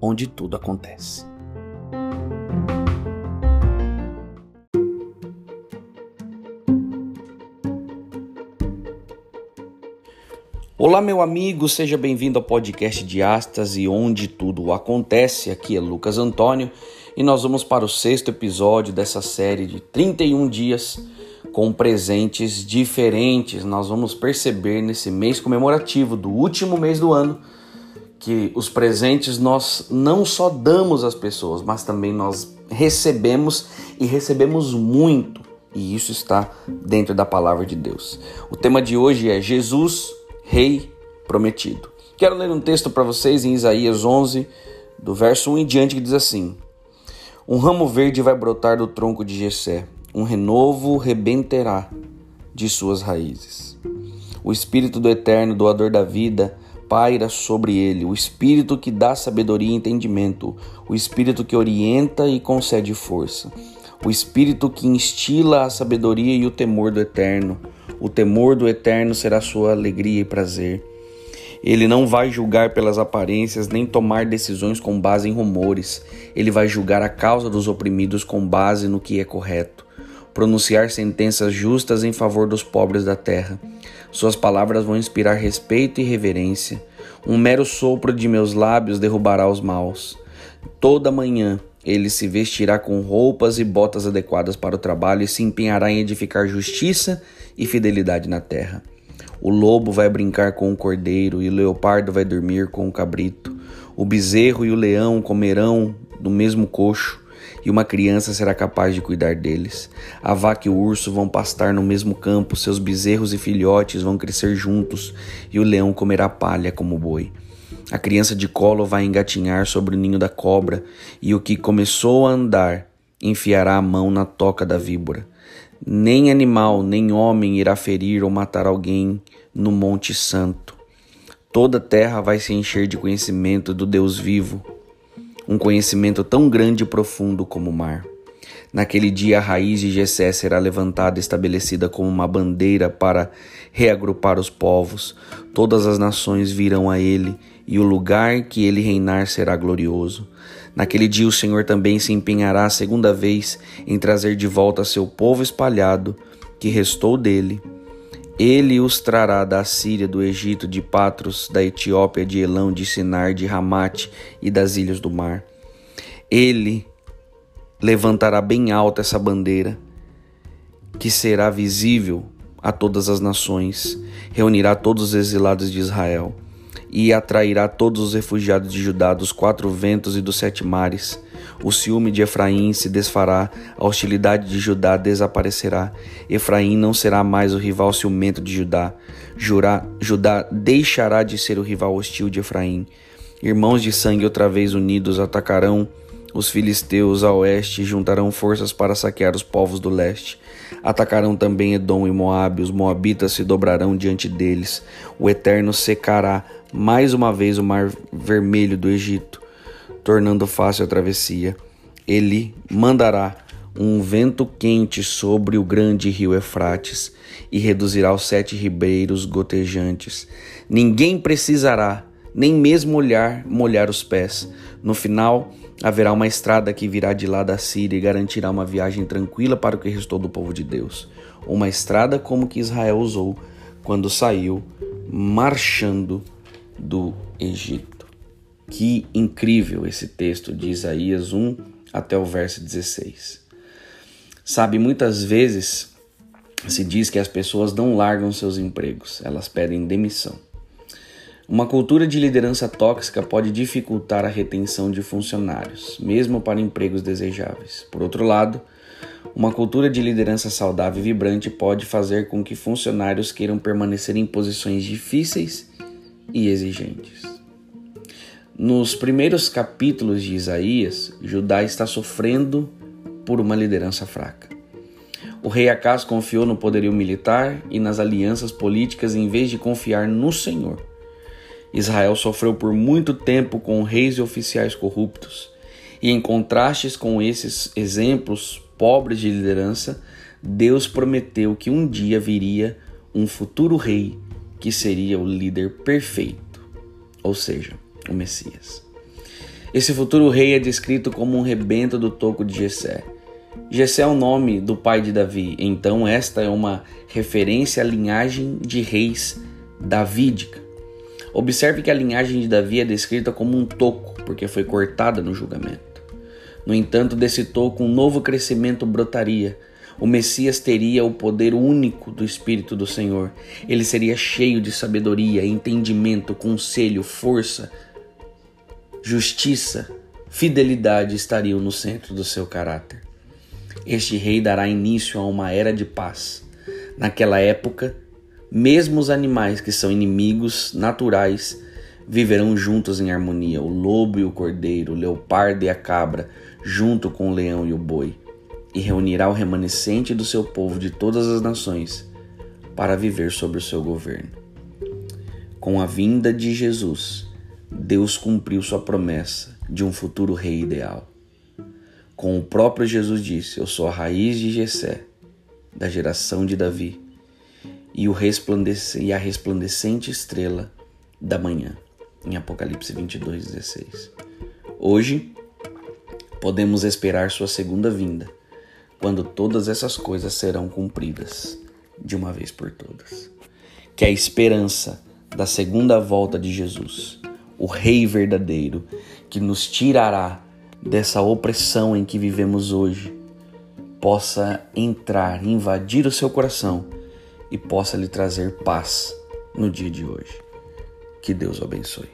onde tudo acontece. Olá, meu amigo, seja bem-vindo ao podcast de e onde tudo acontece. Aqui é Lucas Antônio e nós vamos para o sexto episódio dessa série de 31 dias com presentes diferentes. Nós vamos perceber nesse mês comemorativo do último mês do ano que os presentes nós não só damos às pessoas, mas também nós recebemos e recebemos muito. E isso está dentro da palavra de Deus. O tema de hoje é Jesus Rei prometido. Quero ler um texto para vocês em Isaías 11, do verso 1 em diante, que diz assim: Um ramo verde vai brotar do tronco de Jessé, um renovo rebenterá de suas raízes. O Espírito do Eterno, doador da vida, paira sobre ele, o Espírito que dá sabedoria e entendimento, o Espírito que orienta e concede força, o Espírito que instila a sabedoria e o temor do Eterno. O temor do eterno será sua alegria e prazer. Ele não vai julgar pelas aparências nem tomar decisões com base em rumores. Ele vai julgar a causa dos oprimidos com base no que é correto, pronunciar sentenças justas em favor dos pobres da terra. Suas palavras vão inspirar respeito e reverência. Um mero sopro de meus lábios derrubará os maus. Toda manhã ele se vestirá com roupas e botas adequadas para o trabalho e se empenhará em edificar justiça e fidelidade na terra. O lobo vai brincar com o cordeiro e o leopardo vai dormir com o cabrito. O bezerro e o leão comerão do mesmo coxo e uma criança será capaz de cuidar deles. A vaca e o urso vão pastar no mesmo campo, seus bezerros e filhotes vão crescer juntos e o leão comerá palha como boi. A criança de colo vai engatinhar sobre o ninho da cobra e o que começou a andar enfiará a mão na toca da víbora. Nem animal, nem homem irá ferir ou matar alguém no Monte Santo. Toda a terra vai se encher de conhecimento do Deus vivo, um conhecimento tão grande e profundo como o mar. Naquele dia a raiz de Jessé será levantada e estabelecida como uma bandeira para reagrupar os povos. Todas as nações virão a ele, e o lugar que ele reinar será glorioso. Naquele dia o Senhor também se empenhará a segunda vez em trazer de volta seu povo espalhado, que restou dele. Ele os trará da Síria, do Egito, de Patros, da Etiópia, de Elão, de Sinar, de Ramate e das ilhas do mar. Ele levantará bem alta essa bandeira, que será visível a todas as nações, reunirá todos os exilados de Israel e atrairá todos os refugiados de Judá dos quatro ventos e dos sete mares. O ciúme de Efraim se desfará, a hostilidade de Judá desaparecerá. Efraim não será mais o rival ciumento de Judá. Jurá, Judá deixará de ser o rival hostil de Efraim. Irmãos de sangue outra vez unidos atacarão os filisteus a oeste juntarão forças para saquear os povos do leste. Atacarão também Edom e Moabe, os moabitas se dobrarão diante deles. O Eterno secará mais uma vez o mar vermelho do Egito, tornando fácil a travessia. Ele mandará um vento quente sobre o grande rio Efrates e reduzirá os sete ribeiros gotejantes. Ninguém precisará nem mesmo olhar molhar os pés. No final, haverá uma estrada que virá de lá da Síria e garantirá uma viagem tranquila para o que restou do povo de Deus. Uma estrada como que Israel usou quando saiu marchando do Egito. Que incrível esse texto de Isaías 1 até o verso 16. Sabe, muitas vezes se diz que as pessoas não largam seus empregos, elas pedem demissão. Uma cultura de liderança tóxica pode dificultar a retenção de funcionários, mesmo para empregos desejáveis. Por outro lado, uma cultura de liderança saudável e vibrante pode fazer com que funcionários queiram permanecer em posições difíceis e exigentes. Nos primeiros capítulos de Isaías, Judá está sofrendo por uma liderança fraca. O rei Acas confiou no poderio militar e nas alianças políticas em vez de confiar no Senhor. Israel sofreu por muito tempo com reis e oficiais corruptos, e em contrastes com esses exemplos pobres de liderança, Deus prometeu que um dia viria um futuro rei que seria o líder perfeito, ou seja, o Messias. Esse futuro rei é descrito como um rebento do toco de Jessé. Jessé é o nome do pai de Davi, então esta é uma referência à linhagem de reis davídica. Observe que a linhagem de Davi é descrita como um toco, porque foi cortada no julgamento. No entanto, desse toco um novo crescimento brotaria. O Messias teria o poder único do Espírito do Senhor. Ele seria cheio de sabedoria, entendimento, conselho, força, justiça, fidelidade estariam no centro do seu caráter. Este rei dará início a uma era de paz. Naquela época, mesmo os animais que são inimigos naturais viverão juntos em harmonia: o lobo e o cordeiro, o leopardo e a cabra, junto com o leão e o boi, e reunirá o remanescente do seu povo de todas as nações para viver sobre o seu governo. Com a vinda de Jesus, Deus cumpriu sua promessa de um futuro rei ideal. Com o próprio Jesus disse: Eu sou a raiz de Jessé, da geração de Davi e, o resplandece, e a resplandecente estrela da manhã, em Apocalipse 22, 16. Hoje, podemos esperar sua segunda vinda, quando todas essas coisas serão cumpridas de uma vez por todas. Que a esperança da segunda volta de Jesus, o Rei verdadeiro, que nos tirará dessa opressão em que vivemos hoje, possa entrar, invadir o seu coração e possa lhe trazer paz no dia de hoje. Que Deus o abençoe.